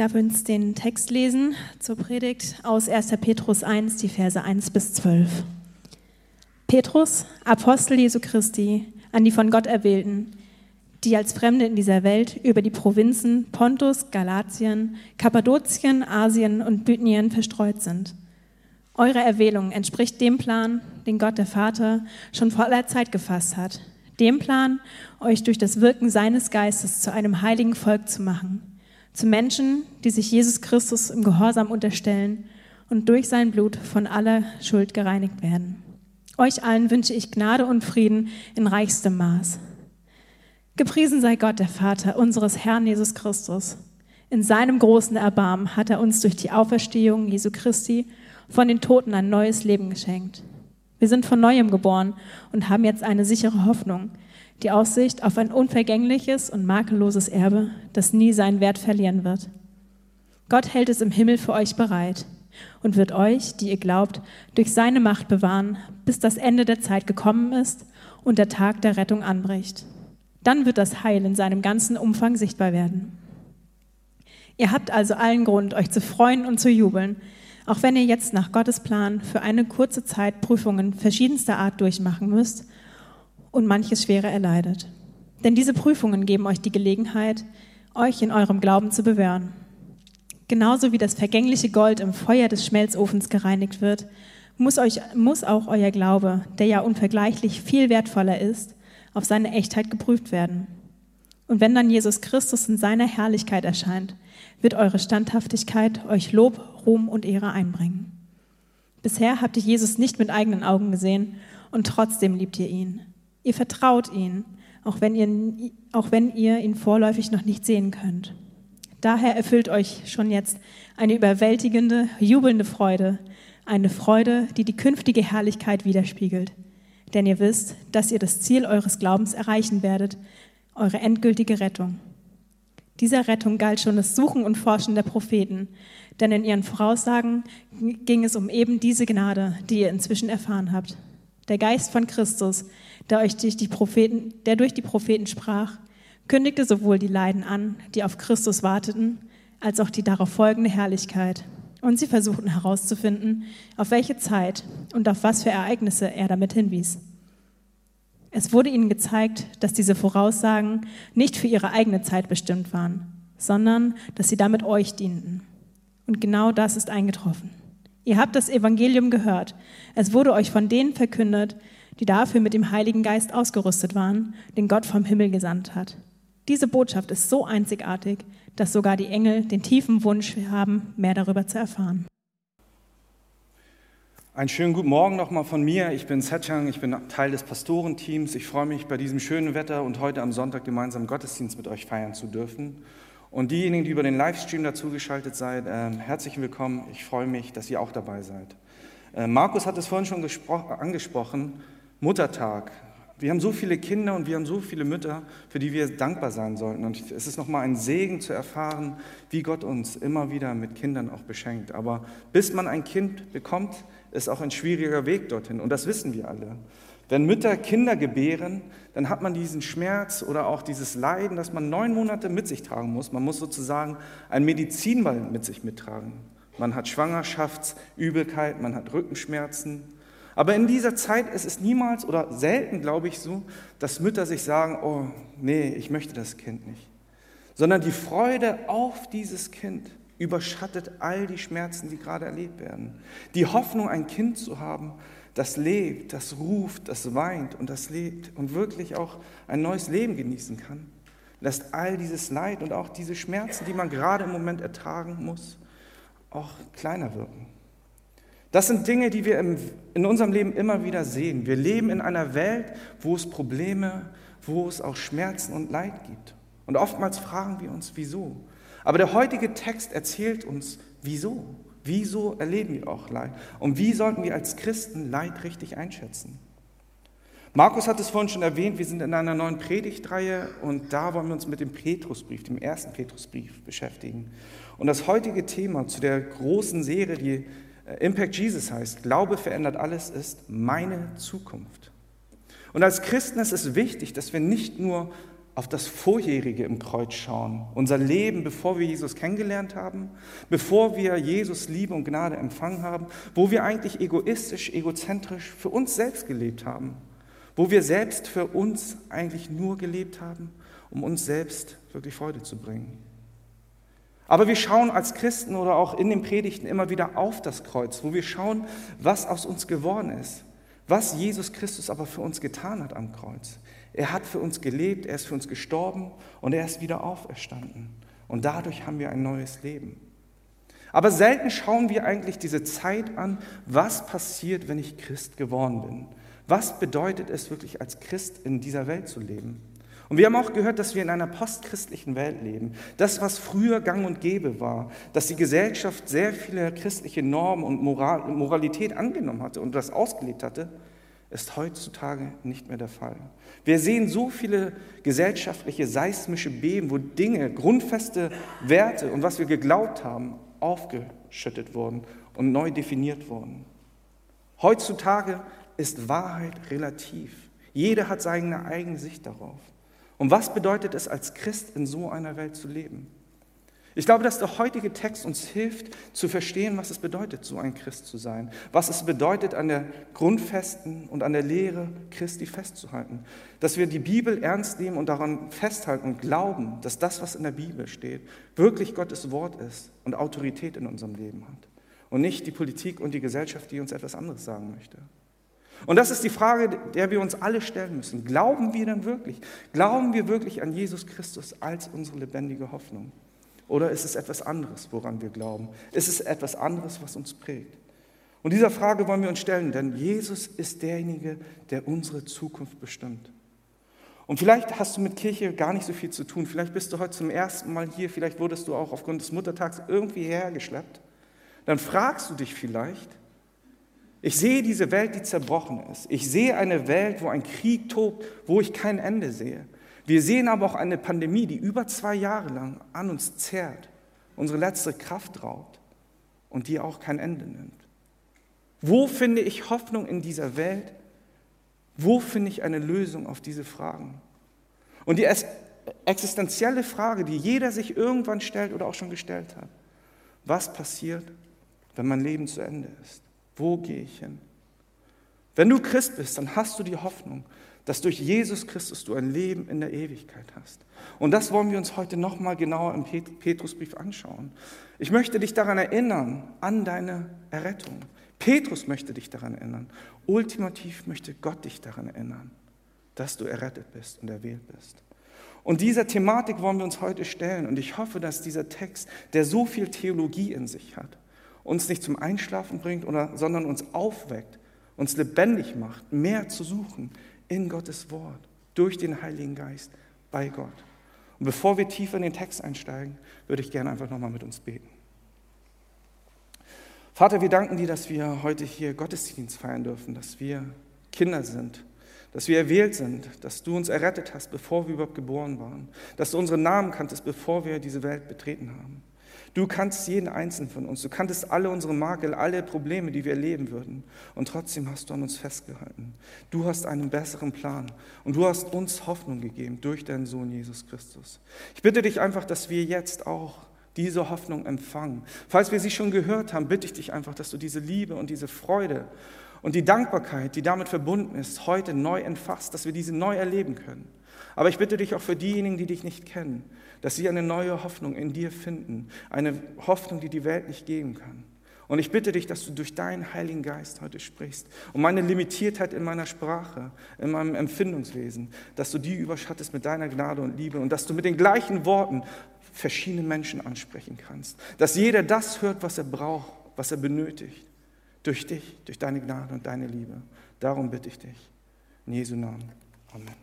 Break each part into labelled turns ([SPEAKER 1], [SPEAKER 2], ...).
[SPEAKER 1] darf uns den Text lesen zur Predigt aus 1. Petrus 1, die Verse 1 bis 12. Petrus, Apostel Jesu Christi, an die von Gott erwählten, die als Fremde in dieser Welt über die Provinzen Pontus, Galatien, Kappadokien, Asien und Bithynien verstreut sind. Eure Erwählung entspricht dem Plan, den Gott der Vater schon vor aller Zeit gefasst hat, dem Plan, euch durch das Wirken seines Geistes zu einem heiligen Volk zu machen zu Menschen, die sich Jesus Christus im Gehorsam unterstellen und durch sein Blut von aller Schuld gereinigt werden. Euch allen wünsche ich Gnade und Frieden in reichstem Maß. Gepriesen sei Gott, der Vater unseres Herrn Jesus Christus. In seinem großen Erbarmen hat er uns durch die Auferstehung Jesu Christi von den Toten ein neues Leben geschenkt. Wir sind von neuem geboren und haben jetzt eine sichere Hoffnung, die Aussicht auf ein unvergängliches und makelloses Erbe, das nie seinen Wert verlieren wird. Gott hält es im Himmel für euch bereit und wird euch, die ihr glaubt, durch seine Macht bewahren, bis das Ende der Zeit gekommen ist und der Tag der Rettung anbricht. Dann wird das Heil in seinem ganzen Umfang sichtbar werden. Ihr habt also allen Grund, euch zu freuen und zu jubeln, auch wenn ihr jetzt nach Gottes Plan für eine kurze Zeit Prüfungen verschiedenster Art durchmachen müsst und manches Schwere erleidet. Denn diese Prüfungen geben euch die Gelegenheit, euch in eurem Glauben zu bewähren. Genauso wie das vergängliche Gold im Feuer des Schmelzofens gereinigt wird, muss, euch, muss auch euer Glaube, der ja unvergleichlich viel wertvoller ist, auf seine Echtheit geprüft werden. Und wenn dann Jesus Christus in seiner Herrlichkeit erscheint, wird eure Standhaftigkeit euch Lob, Ruhm und Ehre einbringen. Bisher habt ihr Jesus nicht mit eigenen Augen gesehen und trotzdem liebt ihr ihn. Ihr vertraut ihn, auch wenn ihr, auch wenn ihr ihn vorläufig noch nicht sehen könnt. Daher erfüllt euch schon jetzt eine überwältigende, jubelnde Freude, eine Freude, die die künftige Herrlichkeit widerspiegelt. Denn ihr wisst, dass ihr das Ziel eures Glaubens erreichen werdet, eure endgültige Rettung. Dieser Rettung galt schon das Suchen und Forschen der Propheten, denn in ihren Voraussagen ging es um eben diese Gnade, die ihr inzwischen erfahren habt. Der Geist von Christus, der, euch durch die Propheten, der durch die Propheten sprach, kündigte sowohl die Leiden an, die auf Christus warteten, als auch die darauf folgende Herrlichkeit. Und sie versuchten herauszufinden, auf welche Zeit und auf was für Ereignisse er damit hinwies. Es wurde ihnen gezeigt, dass diese Voraussagen nicht für ihre eigene Zeit bestimmt waren, sondern dass sie damit euch dienten. Und genau das ist eingetroffen. Ihr habt das Evangelium gehört. Es wurde euch von denen verkündet, die dafür mit dem Heiligen Geist ausgerüstet waren, den Gott vom Himmel gesandt hat. Diese Botschaft ist so einzigartig, dass sogar die Engel den tiefen Wunsch haben, mehr darüber zu erfahren.
[SPEAKER 2] Einen schönen guten Morgen nochmal von mir. Ich bin Setchang, ich bin Teil des Pastorenteams. Ich freue mich, bei diesem schönen Wetter und heute am Sonntag gemeinsam Gottesdienst mit euch feiern zu dürfen. Und diejenigen, die über den Livestream dazugeschaltet seid, äh, herzlich willkommen. Ich freue mich, dass ihr auch dabei seid. Äh, Markus hat es vorhin schon angesprochen. Muttertag. Wir haben so viele Kinder und wir haben so viele Mütter, für die wir dankbar sein sollten. Und es ist nochmal ein Segen zu erfahren, wie Gott uns immer wieder mit Kindern auch beschenkt. Aber bis man ein Kind bekommt, ist auch ein schwieriger Weg dorthin. Und das wissen wir alle. Wenn Mütter Kinder gebären, dann hat man diesen Schmerz oder auch dieses Leiden, das man neun Monate mit sich tragen muss. Man muss sozusagen ein Medizinball mit sich mittragen. Man hat Schwangerschaftsübelkeit, man hat Rückenschmerzen. Aber in dieser Zeit ist es niemals oder selten, glaube ich, so, dass Mütter sich sagen, oh nee, ich möchte das Kind nicht. Sondern die Freude auf dieses Kind überschattet all die Schmerzen, die gerade erlebt werden. Die Hoffnung, ein Kind zu haben, das lebt, das ruft, das weint und das lebt und wirklich auch ein neues Leben genießen kann, lässt all dieses Leid und auch diese Schmerzen, die man gerade im Moment ertragen muss, auch kleiner wirken. Das sind Dinge, die wir in unserem Leben immer wieder sehen. Wir leben in einer Welt, wo es Probleme, wo es auch Schmerzen und Leid gibt. Und oftmals fragen wir uns, wieso. Aber der heutige Text erzählt uns, wieso. Wieso erleben wir auch Leid? Und wie sollten wir als Christen Leid richtig einschätzen? Markus hat es vorhin schon erwähnt, wir sind in einer neuen Predigtreihe und da wollen wir uns mit dem Petrusbrief, dem ersten Petrusbrief beschäftigen. Und das heutige Thema zu der großen Serie, die Impact Jesus heißt, Glaube verändert alles, ist meine Zukunft. Und als Christen ist es wichtig, dass wir nicht nur auf das Vorjährige im Kreuz schauen, unser Leben, bevor wir Jesus kennengelernt haben, bevor wir Jesus Liebe und Gnade empfangen haben, wo wir eigentlich egoistisch, egozentrisch für uns selbst gelebt haben, wo wir selbst für uns eigentlich nur gelebt haben, um uns selbst wirklich Freude zu bringen. Aber wir schauen als Christen oder auch in den Predigten immer wieder auf das Kreuz, wo wir schauen, was aus uns geworden ist, was Jesus Christus aber für uns getan hat am Kreuz. Er hat für uns gelebt, er ist für uns gestorben und er ist wieder auferstanden. Und dadurch haben wir ein neues Leben. Aber selten schauen wir eigentlich diese Zeit an, was passiert, wenn ich Christ geworden bin. Was bedeutet es wirklich als Christ in dieser Welt zu leben? Und wir haben auch gehört, dass wir in einer postchristlichen Welt leben. Das, was früher gang und gäbe war, dass die Gesellschaft sehr viele christliche Normen und Moral, Moralität angenommen hatte und das ausgelebt hatte, ist heutzutage nicht mehr der Fall. Wir sehen so viele gesellschaftliche seismische Beben, wo Dinge, grundfeste Werte und was wir geglaubt haben, aufgeschüttet wurden und neu definiert wurden. Heutzutage ist Wahrheit relativ. Jeder hat seine eigene Sicht darauf. Und was bedeutet es, als Christ in so einer Welt zu leben? Ich glaube, dass der heutige Text uns hilft zu verstehen, was es bedeutet, so ein Christ zu sein. Was es bedeutet, an der Grundfesten und an der Lehre Christi festzuhalten. Dass wir die Bibel ernst nehmen und daran festhalten und glauben, dass das, was in der Bibel steht, wirklich Gottes Wort ist und Autorität in unserem Leben hat. Und nicht die Politik und die Gesellschaft, die uns etwas anderes sagen möchte. Und das ist die Frage, der wir uns alle stellen müssen. Glauben wir denn wirklich? Glauben wir wirklich an Jesus Christus als unsere lebendige Hoffnung? Oder ist es etwas anderes, woran wir glauben? Ist es etwas anderes, was uns prägt? Und dieser Frage wollen wir uns stellen, denn Jesus ist derjenige, der unsere Zukunft bestimmt. Und vielleicht hast du mit Kirche gar nicht so viel zu tun. Vielleicht bist du heute zum ersten Mal hier. Vielleicht wurdest du auch aufgrund des Muttertags irgendwie hergeschleppt. Dann fragst du dich vielleicht, ich sehe diese Welt, die zerbrochen ist. Ich sehe eine Welt, wo ein Krieg tobt, wo ich kein Ende sehe. Wir sehen aber auch eine Pandemie, die über zwei Jahre lang an uns zerrt, unsere letzte Kraft raubt und die auch kein Ende nimmt. Wo finde ich Hoffnung in dieser Welt? Wo finde ich eine Lösung auf diese Fragen? Und die existenzielle Frage, die jeder sich irgendwann stellt oder auch schon gestellt hat, was passiert, wenn mein Leben zu Ende ist? Wo gehe ich hin? Wenn du Christ bist, dann hast du die Hoffnung, dass durch Jesus Christus du ein Leben in der Ewigkeit hast. Und das wollen wir uns heute nochmal genauer im Petrusbrief anschauen. Ich möchte dich daran erinnern, an deine Errettung. Petrus möchte dich daran erinnern. Ultimativ möchte Gott dich daran erinnern, dass du errettet bist und erwählt bist. Und dieser Thematik wollen wir uns heute stellen. Und ich hoffe, dass dieser Text, der so viel Theologie in sich hat, uns nicht zum Einschlafen bringt, oder, sondern uns aufweckt, uns lebendig macht, mehr zu suchen, in Gottes Wort, durch den Heiligen Geist, bei Gott. Und bevor wir tiefer in den Text einsteigen, würde ich gerne einfach nochmal mit uns beten. Vater, wir danken dir, dass wir heute hier Gottesdienst feiern dürfen, dass wir Kinder sind, dass wir erwählt sind, dass du uns errettet hast, bevor wir überhaupt geboren waren, dass du unsere Namen kanntest, bevor wir diese Welt betreten haben. Du kannst jeden einzelnen von uns. Du kanntest alle unsere Makel, alle Probleme, die wir erleben würden. Und trotzdem hast du an uns festgehalten. Du hast einen besseren Plan. Und du hast uns Hoffnung gegeben durch deinen Sohn Jesus Christus. Ich bitte dich einfach, dass wir jetzt auch diese Hoffnung empfangen. Falls wir sie schon gehört haben, bitte ich dich einfach, dass du diese Liebe und diese Freude und die Dankbarkeit, die damit verbunden ist, heute neu entfasst, dass wir diese neu erleben können. Aber ich bitte dich auch für diejenigen, die dich nicht kennen, dass sie eine neue Hoffnung in dir finden, eine Hoffnung, die die Welt nicht geben kann. Und ich bitte dich, dass du durch deinen Heiligen Geist heute sprichst und meine Limitiertheit in meiner Sprache, in meinem Empfindungswesen, dass du die überschattest mit deiner Gnade und Liebe und dass du mit den gleichen Worten verschiedene Menschen ansprechen kannst. Dass jeder das hört, was er braucht, was er benötigt. Durch dich, durch deine Gnade und deine Liebe. Darum bitte ich dich. In Jesu Namen. Amen.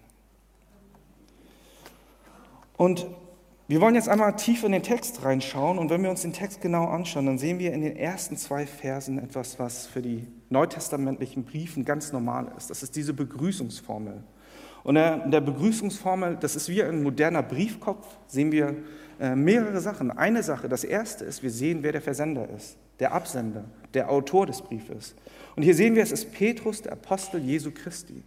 [SPEAKER 2] Und wir wollen jetzt einmal tief in den Text reinschauen und wenn wir uns den Text genau anschauen, dann sehen wir in den ersten zwei Versen etwas, was für die neutestamentlichen Briefen ganz normal ist. Das ist diese Begrüßungsformel. Und in der Begrüßungsformel, das ist wie ein moderner Briefkopf, sehen wir äh, mehrere Sachen. Eine Sache, das erste ist, wir sehen, wer der Versender ist, der Absender, der Autor des Briefes. Und hier sehen wir, es ist Petrus, der Apostel Jesu Christi.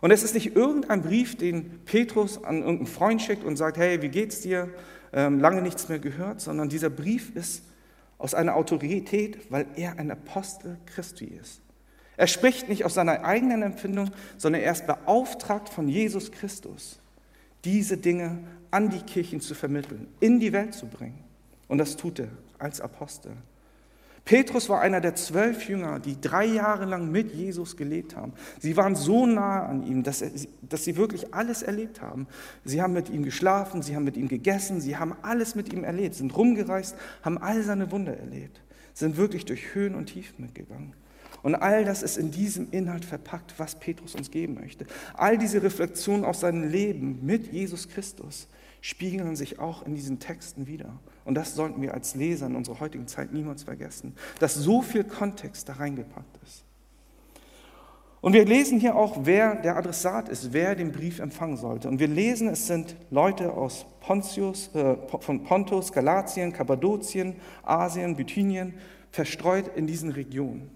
[SPEAKER 2] Und es ist nicht irgendein Brief, den Petrus an irgendeinen Freund schickt und sagt, hey, wie geht's dir? Ähm, lange nichts mehr gehört, sondern dieser Brief ist aus einer Autorität, weil er ein Apostel Christi ist. Er spricht nicht aus seiner eigenen Empfindung, sondern er ist beauftragt von Jesus Christus, diese Dinge an die Kirchen zu vermitteln, in die Welt zu bringen. Und das tut er als Apostel. Petrus war einer der zwölf Jünger, die drei Jahre lang mit Jesus gelebt haben. Sie waren so nah an ihm, dass, er, dass sie wirklich alles erlebt haben. Sie haben mit ihm geschlafen, sie haben mit ihm gegessen, sie haben alles mit ihm erlebt, sind rumgereist, haben all seine Wunder erlebt, sind wirklich durch Höhen und Tiefen mitgegangen. Und all das ist in diesem Inhalt verpackt, was Petrus uns geben möchte. All diese Reflexionen auf sein Leben mit Jesus Christus spiegeln sich auch in diesen Texten wieder. Und das sollten wir als Leser in unserer heutigen Zeit niemals vergessen, dass so viel Kontext da reingepackt ist. Und wir lesen hier auch, wer der Adressat ist, wer den Brief empfangen sollte. Und wir lesen, es sind Leute aus Pontius, äh, von Pontus, Galatien, Kappadokien, Asien, Bithynien, verstreut in diesen Regionen.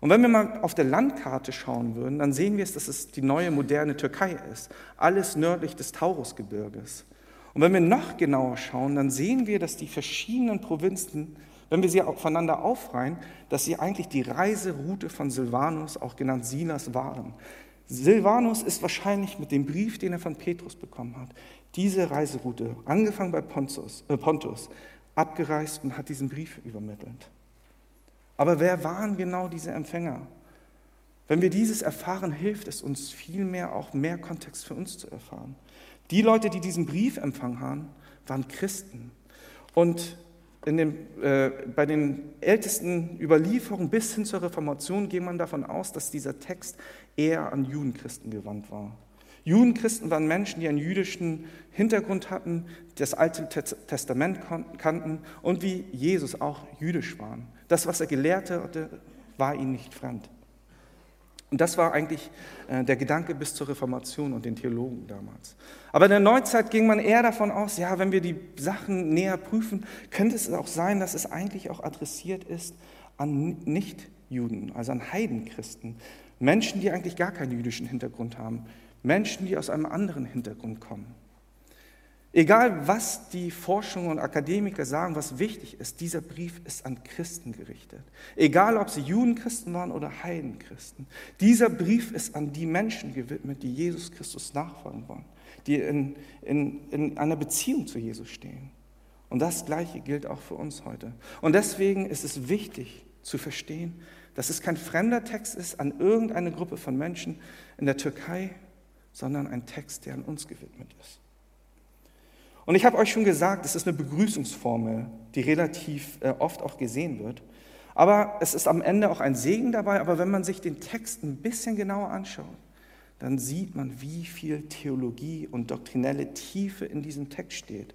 [SPEAKER 2] Und wenn wir mal auf der Landkarte schauen würden, dann sehen wir es, dass es die neue moderne Türkei ist. Alles nördlich des Taurusgebirges. Und wenn wir noch genauer schauen, dann sehen wir, dass die verschiedenen Provinzen, wenn wir sie aufeinander aufreihen, dass sie eigentlich die Reiseroute von Silvanus, auch genannt Silas, waren. Silvanus ist wahrscheinlich mit dem Brief, den er von Petrus bekommen hat, diese Reiseroute, angefangen bei Pontus, äh Pontus abgereist und hat diesen Brief übermittelt. Aber wer waren genau diese Empfänger? Wenn wir dieses erfahren, hilft es uns vielmehr auch mehr Kontext für uns zu erfahren. Die Leute, die diesen Brief empfangen haben, waren Christen. Und dem, äh, bei den ältesten Überlieferungen bis hin zur Reformation geht man davon aus, dass dieser Text eher an Judenchristen gewandt war. Judenchristen waren Menschen, die einen jüdischen Hintergrund hatten, das Alte Testament kannten und wie Jesus auch jüdisch waren. Das, was er gelehrt hatte, war ihnen nicht fremd. Und das war eigentlich äh, der Gedanke bis zur Reformation und den Theologen damals. Aber in der Neuzeit ging man eher davon aus, ja, wenn wir die Sachen näher prüfen, könnte es auch sein, dass es eigentlich auch adressiert ist an Nichtjuden, also an Heidenchristen. Menschen, die eigentlich gar keinen jüdischen Hintergrund haben. Menschen, die aus einem anderen Hintergrund kommen. Egal, was die Forschung und Akademiker sagen, was wichtig ist, dieser Brief ist an Christen gerichtet. Egal, ob sie Judenchristen waren oder Heidenchristen. Dieser Brief ist an die Menschen gewidmet, die Jesus Christus nachfolgen wollen, die in, in, in einer Beziehung zu Jesus stehen. Und das Gleiche gilt auch für uns heute. Und deswegen ist es wichtig zu verstehen, dass es kein fremder Text ist an irgendeine Gruppe von Menschen in der Türkei, sondern ein Text, der an uns gewidmet ist. Und ich habe euch schon gesagt, es ist eine Begrüßungsformel, die relativ äh, oft auch gesehen wird. Aber es ist am Ende auch ein Segen dabei. Aber wenn man sich den Text ein bisschen genauer anschaut, dann sieht man, wie viel Theologie und doktrinelle Tiefe in diesem Text steht.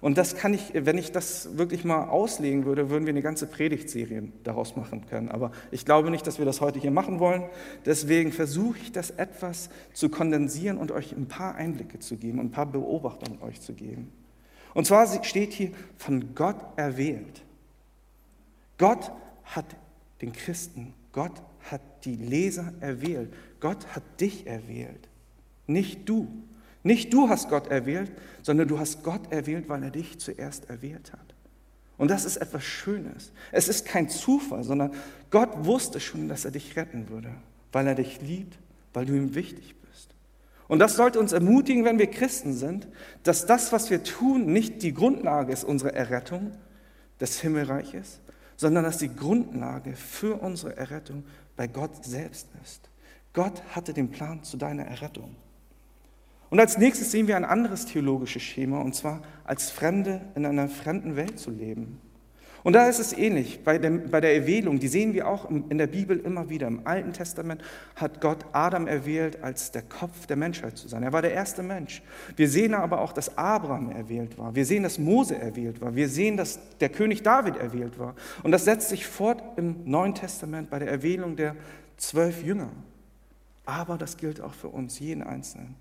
[SPEAKER 2] Und das kann ich, wenn ich das wirklich mal auslegen würde, würden wir eine ganze Predigtserie daraus machen können. Aber ich glaube nicht, dass wir das heute hier machen wollen. Deswegen versuche ich das etwas zu kondensieren und euch ein paar Einblicke zu geben ein paar Beobachtungen euch zu geben. Und zwar steht hier von Gott erwählt. Gott hat den Christen, Gott hat die Leser erwählt. Gott hat dich erwählt, nicht du. Nicht du hast Gott erwählt, sondern du hast Gott erwählt, weil er dich zuerst erwählt hat. Und das ist etwas Schönes. Es ist kein Zufall, sondern Gott wusste schon, dass er dich retten würde, weil er dich liebt, weil du ihm wichtig bist. Und das sollte uns ermutigen, wenn wir Christen sind, dass das, was wir tun, nicht die Grundlage ist unserer Errettung des Himmelreiches, sondern dass die Grundlage für unsere Errettung bei Gott selbst ist. Gott hatte den Plan zu deiner Errettung. Und als nächstes sehen wir ein anderes theologisches Schema, und zwar als Fremde in einer fremden Welt zu leben. Und da ist es ähnlich bei, dem, bei der Erwählung, die sehen wir auch in der Bibel immer wieder. Im Alten Testament hat Gott Adam erwählt, als der Kopf der Menschheit zu sein. Er war der erste Mensch. Wir sehen aber auch, dass Abraham erwählt war. Wir sehen, dass Mose erwählt war. Wir sehen, dass der König David erwählt war. Und das setzt sich fort im Neuen Testament bei der Erwählung der zwölf Jünger. Aber das gilt auch für uns, jeden Einzelnen.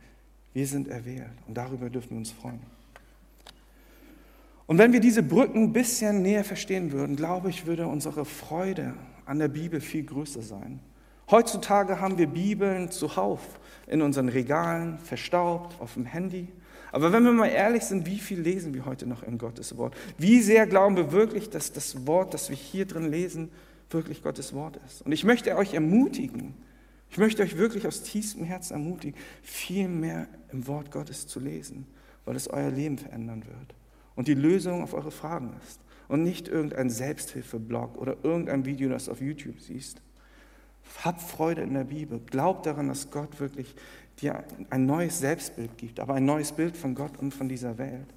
[SPEAKER 2] Wir sind erwählt und darüber dürfen wir uns freuen. Und wenn wir diese Brücken ein bisschen näher verstehen würden, glaube ich, würde unsere Freude an der Bibel viel größer sein. Heutzutage haben wir Bibeln zuhauf in unseren Regalen, verstaubt, auf dem Handy. Aber wenn wir mal ehrlich sind, wie viel lesen wir heute noch in Gottes Wort? Wie sehr glauben wir wirklich, dass das Wort, das wir hier drin lesen, wirklich Gottes Wort ist? Und ich möchte euch ermutigen, ich möchte euch wirklich aus tiefstem Herzen ermutigen, viel mehr im Wort Gottes zu lesen, weil es euer Leben verändern wird und die Lösung auf eure Fragen ist und nicht irgendein Selbsthilfeblog oder irgendein Video, das du auf YouTube siehst. Hab Freude in der Bibel. Glaub daran, dass Gott wirklich dir ein neues Selbstbild gibt, aber ein neues Bild von Gott und von dieser Welt.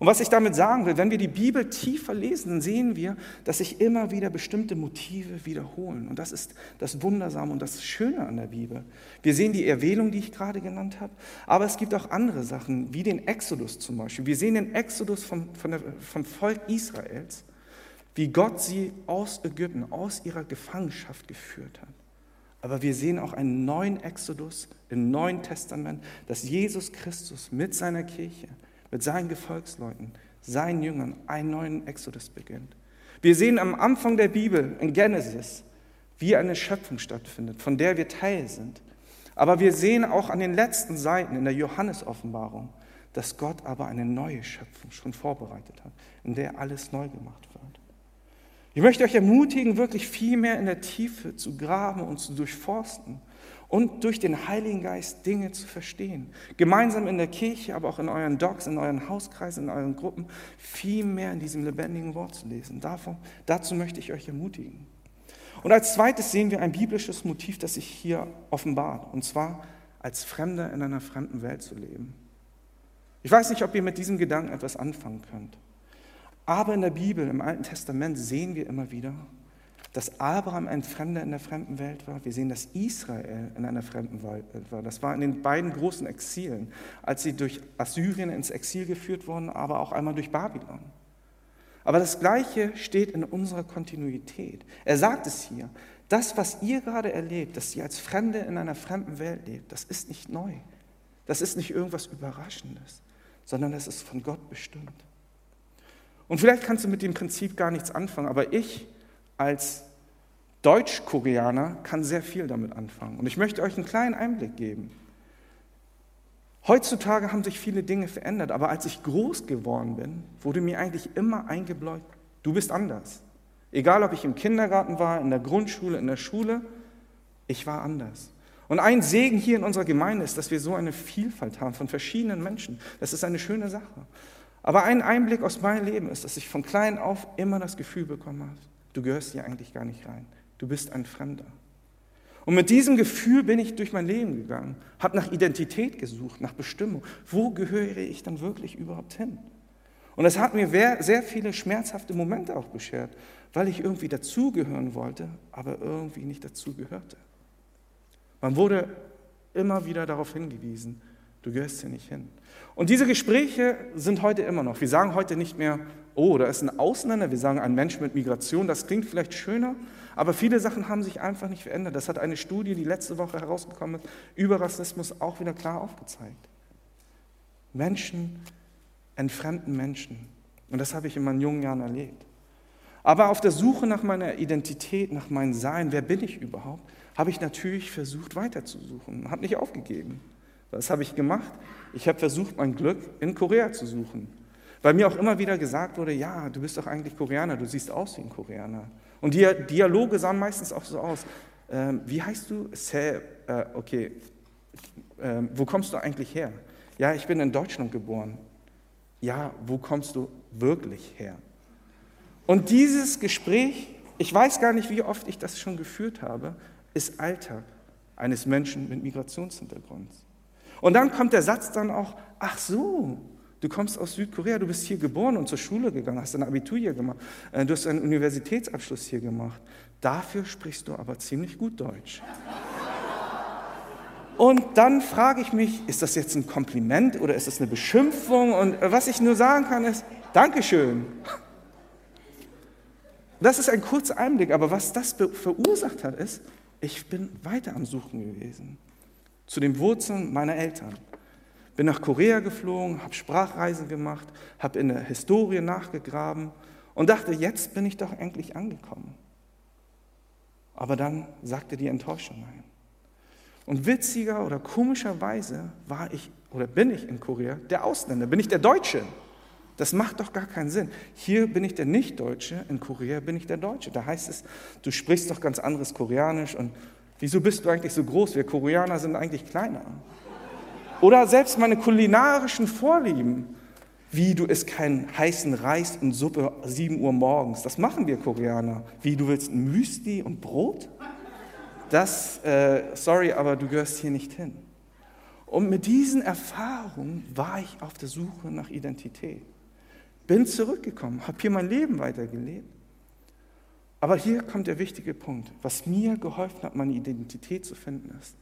[SPEAKER 2] Und was ich damit sagen will, wenn wir die Bibel tiefer lesen, dann sehen wir, dass sich immer wieder bestimmte Motive wiederholen. Und das ist das Wundersame und das Schöne an der Bibel. Wir sehen die Erwählung, die ich gerade genannt habe, aber es gibt auch andere Sachen, wie den Exodus zum Beispiel. Wir sehen den Exodus vom, von der, vom Volk Israels, wie Gott sie aus Ägypten, aus ihrer Gefangenschaft geführt hat. Aber wir sehen auch einen neuen Exodus im Neuen Testament, dass Jesus Christus mit seiner Kirche, mit seinen Gefolgsleuten, seinen Jüngern einen neuen Exodus beginnt. Wir sehen am Anfang der Bibel in Genesis, wie eine Schöpfung stattfindet, von der wir Teil sind. Aber wir sehen auch an den letzten Seiten in der Johannesoffenbarung, dass Gott aber eine neue Schöpfung schon vorbereitet hat, in der alles neu gemacht wird. Ich möchte euch ermutigen, wirklich viel mehr in der Tiefe zu graben und zu durchforsten und durch den Heiligen Geist Dinge zu verstehen. Gemeinsam in der Kirche, aber auch in euren Docs, in euren Hauskreisen, in euren Gruppen, viel mehr in diesem lebendigen Wort zu lesen. Davon, dazu möchte ich euch ermutigen. Und als zweites sehen wir ein biblisches Motiv, das sich hier offenbart, und zwar als Fremder in einer fremden Welt zu leben. Ich weiß nicht, ob ihr mit diesem Gedanken etwas anfangen könnt. Aber in der Bibel, im Alten Testament, sehen wir immer wieder, dass Abraham ein Fremder in der fremden Welt war. Wir sehen, dass Israel in einer fremden Welt war. Das war in den beiden großen Exilen, als sie durch Assyrien ins Exil geführt wurden, aber auch einmal durch Babylon. Aber das Gleiche steht in unserer Kontinuität. Er sagt es hier, das, was ihr gerade erlebt, dass ihr als Fremde in einer fremden Welt lebt, das ist nicht neu. Das ist nicht irgendwas Überraschendes, sondern das ist von Gott bestimmt. Und vielleicht kannst du mit dem Prinzip gar nichts anfangen, aber ich als Deutsch-Koreaner kann sehr viel damit anfangen. Und ich möchte euch einen kleinen Einblick geben. Heutzutage haben sich viele Dinge verändert, aber als ich groß geworden bin, wurde mir eigentlich immer eingebläut, du bist anders. Egal, ob ich im Kindergarten war, in der Grundschule, in der Schule, ich war anders. Und ein Segen hier in unserer Gemeinde ist, dass wir so eine Vielfalt haben von verschiedenen Menschen. Das ist eine schöne Sache. Aber ein Einblick aus meinem Leben ist, dass ich von klein auf immer das Gefühl bekommen habe, du gehörst hier eigentlich gar nicht rein. Du bist ein Fremder. Und mit diesem Gefühl bin ich durch mein Leben gegangen, habe nach Identität gesucht, nach Bestimmung. Wo gehöre ich dann wirklich überhaupt hin? Und es hat mir sehr viele schmerzhafte Momente auch beschert, weil ich irgendwie dazugehören wollte, aber irgendwie nicht dazugehörte. Man wurde immer wieder darauf hingewiesen, du gehörst hier nicht hin. Und diese Gespräche sind heute immer noch. Wir sagen heute nicht mehr, oh, da ist ein Ausländer, wir sagen ein Mensch mit Migration, das klingt vielleicht schöner, aber viele Sachen haben sich einfach nicht verändert. Das hat eine Studie, die letzte Woche herausgekommen ist, über Rassismus auch wieder klar aufgezeigt. Menschen entfremden Menschen. Und das habe ich in meinen jungen Jahren erlebt. Aber auf der Suche nach meiner Identität, nach meinem Sein, wer bin ich überhaupt, habe ich natürlich versucht weiterzusuchen, habe nicht aufgegeben. Was habe ich gemacht? Ich habe versucht, mein Glück in Korea zu suchen. Weil mir auch immer wieder gesagt wurde, ja, du bist doch eigentlich Koreaner, du siehst aus wie ein Koreaner. Und die Dialoge sahen meistens auch so aus. Ähm, wie heißt du? Se, äh, okay, ähm, wo kommst du eigentlich her? Ja, ich bin in Deutschland geboren. Ja, wo kommst du wirklich her? Und dieses Gespräch, ich weiß gar nicht, wie oft ich das schon geführt habe, ist Alltag eines Menschen mit Migrationshintergrund. Und dann kommt der Satz dann auch, ach so, du kommst aus Südkorea, du bist hier geboren und zur Schule gegangen, hast ein Abitur hier gemacht, äh, du hast einen Universitätsabschluss hier gemacht. Dafür sprichst du aber ziemlich gut Deutsch. Und dann frage ich mich, ist das jetzt ein Kompliment oder ist das eine Beschimpfung? Und was ich nur sagen kann ist, Dankeschön. Das ist ein kurzer Einblick, aber was das verursacht hat, ist, ich bin weiter am Suchen gewesen zu den Wurzeln meiner Eltern. Bin nach Korea geflogen, habe Sprachreisen gemacht, habe in der Historie nachgegraben und dachte, jetzt bin ich doch endlich angekommen. Aber dann sagte die Enttäuschung ein. Und witziger oder komischerweise war ich oder bin ich in Korea der Ausländer, bin ich der Deutsche. Das macht doch gar keinen Sinn. Hier bin ich der Nicht-Deutsche, in Korea bin ich der Deutsche. Da heißt es, du sprichst doch ganz anderes Koreanisch und wieso bist du eigentlich so groß? Wir Koreaner sind eigentlich kleiner. Oder selbst meine kulinarischen Vorlieben, wie du isst keinen heißen Reis und Suppe 7 Uhr morgens. Das machen wir Koreaner. Wie du willst Müsli und Brot? Das, äh, sorry, aber du gehörst hier nicht hin. Und mit diesen Erfahrungen war ich auf der Suche nach Identität. Bin zurückgekommen, habe hier mein Leben weitergelebt. Aber hier kommt der wichtige Punkt. Was mir geholfen hat, meine Identität zu finden, ist,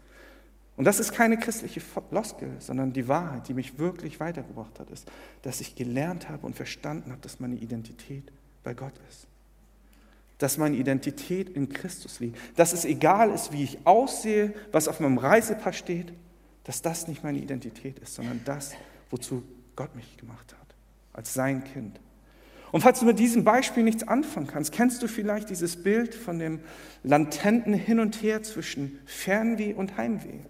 [SPEAKER 2] und das ist keine christliche Floskel, sondern die Wahrheit, die mich wirklich weitergebracht hat, ist, dass ich gelernt habe und verstanden habe, dass meine Identität bei Gott ist. Dass meine Identität in Christus liegt. Dass es egal ist, wie ich aussehe, was auf meinem Reisepass steht, dass das nicht meine Identität ist, sondern das, wozu Gott mich gemacht hat, als sein Kind. Und falls du mit diesem Beispiel nichts anfangen kannst, kennst du vielleicht dieses Bild von dem latenten Hin und Her zwischen Fernweh und Heimweh.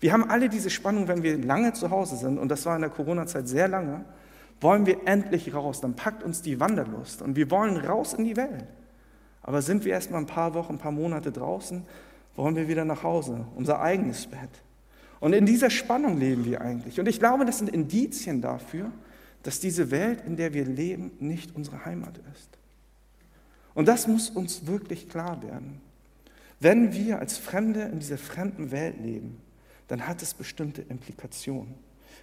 [SPEAKER 2] Wir haben alle diese Spannung, wenn wir lange zu Hause sind, und das war in der Corona-Zeit sehr lange, wollen wir endlich raus. Dann packt uns die Wanderlust und wir wollen raus in die Welt. Aber sind wir erst mal ein paar Wochen, ein paar Monate draußen, wollen wir wieder nach Hause, unser eigenes Bett. Und in dieser Spannung leben wir eigentlich. Und ich glaube, das sind Indizien dafür, dass diese Welt, in der wir leben, nicht unsere Heimat ist. Und das muss uns wirklich klar werden. Wenn wir als Fremde in dieser fremden Welt leben, dann hat es bestimmte Implikationen.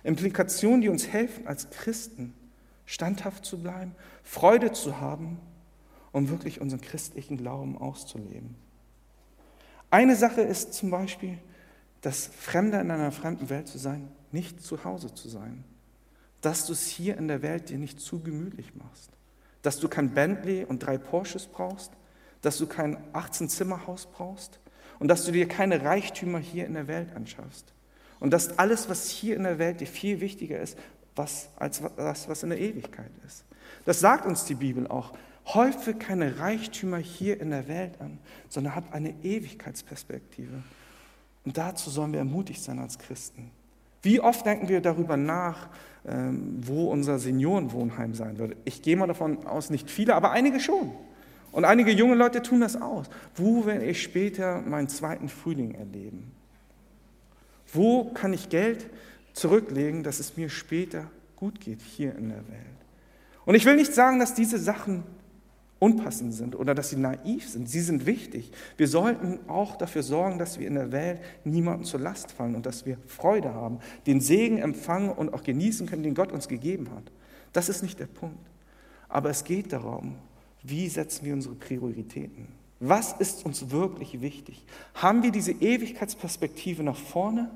[SPEAKER 2] Implikationen, die uns helfen, als Christen standhaft zu bleiben, Freude zu haben, um wirklich unseren christlichen Glauben auszuleben. Eine Sache ist zum Beispiel, dass Fremder in einer fremden Welt zu sein, nicht zu Hause zu sein. Dass du es hier in der Welt dir nicht zu gemütlich machst. Dass du kein Bentley und drei Porsches brauchst. Dass du kein 18-Zimmer-Haus brauchst und dass du dir keine Reichtümer hier in der Welt anschaffst. Und dass alles, was hier in der Welt dir viel wichtiger ist, was, als das, was in der Ewigkeit ist. Das sagt uns die Bibel auch. Häufe keine Reichtümer hier in der Welt an, sondern hab eine Ewigkeitsperspektive. Und dazu sollen wir ermutigt sein als Christen. Wie oft denken wir darüber nach, ähm, wo unser Seniorenwohnheim sein würde? Ich gehe mal davon aus, nicht viele, aber einige schon. Und einige junge Leute tun das aus. Wo werde ich später meinen zweiten Frühling erleben? Wo kann ich Geld zurücklegen, dass es mir später gut geht hier in der Welt? Und ich will nicht sagen, dass diese Sachen unpassend sind oder dass sie naiv sind. Sie sind wichtig. Wir sollten auch dafür sorgen, dass wir in der Welt niemandem zur Last fallen und dass wir Freude haben, den Segen empfangen und auch genießen können, den Gott uns gegeben hat. Das ist nicht der Punkt. Aber es geht darum, wie setzen wir unsere Prioritäten? Was ist uns wirklich wichtig? Haben wir diese Ewigkeitsperspektive nach vorne,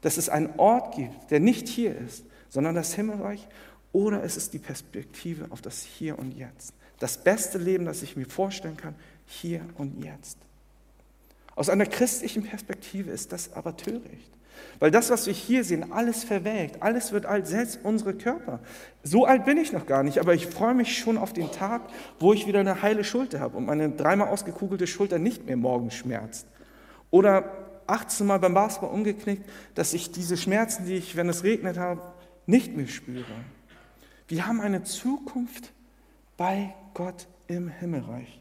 [SPEAKER 2] dass es einen Ort gibt, der nicht hier ist, sondern das Himmelreich? Oder ist es die Perspektive auf das Hier und Jetzt? Das beste Leben, das ich mir vorstellen kann, hier und jetzt. Aus einer christlichen Perspektive ist das aber töricht. Weil das, was wir hier sehen, alles verwelkt, alles wird alt, selbst unsere Körper. So alt bin ich noch gar nicht, aber ich freue mich schon auf den Tag, wo ich wieder eine heile Schulter habe und meine dreimal ausgekugelte Schulter nicht mehr morgen schmerzt. Oder 18 Mal beim Basketball umgeknickt, dass ich diese Schmerzen, die ich, wenn es regnet habe, nicht mehr spüre. Wir haben eine Zukunft bei Gott im Himmelreich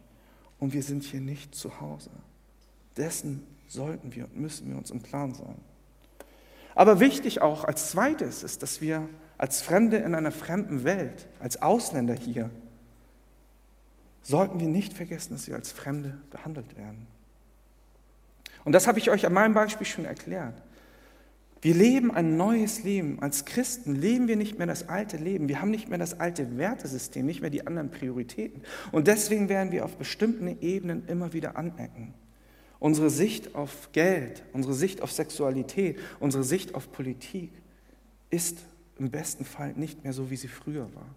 [SPEAKER 2] und wir sind hier nicht zu Hause. Dessen sollten wir und müssen wir uns im Klaren sein. Aber wichtig auch als zweites ist, dass wir als Fremde in einer fremden Welt, als Ausländer hier, sollten wir nicht vergessen, dass wir als Fremde behandelt werden. Und das habe ich euch an meinem Beispiel schon erklärt. Wir leben ein neues Leben. Als Christen leben wir nicht mehr das alte Leben. Wir haben nicht mehr das alte Wertesystem, nicht mehr die anderen Prioritäten. Und deswegen werden wir auf bestimmten Ebenen immer wieder anecken. Unsere Sicht auf Geld, unsere Sicht auf Sexualität, unsere Sicht auf Politik ist im besten Fall nicht mehr so, wie sie früher war.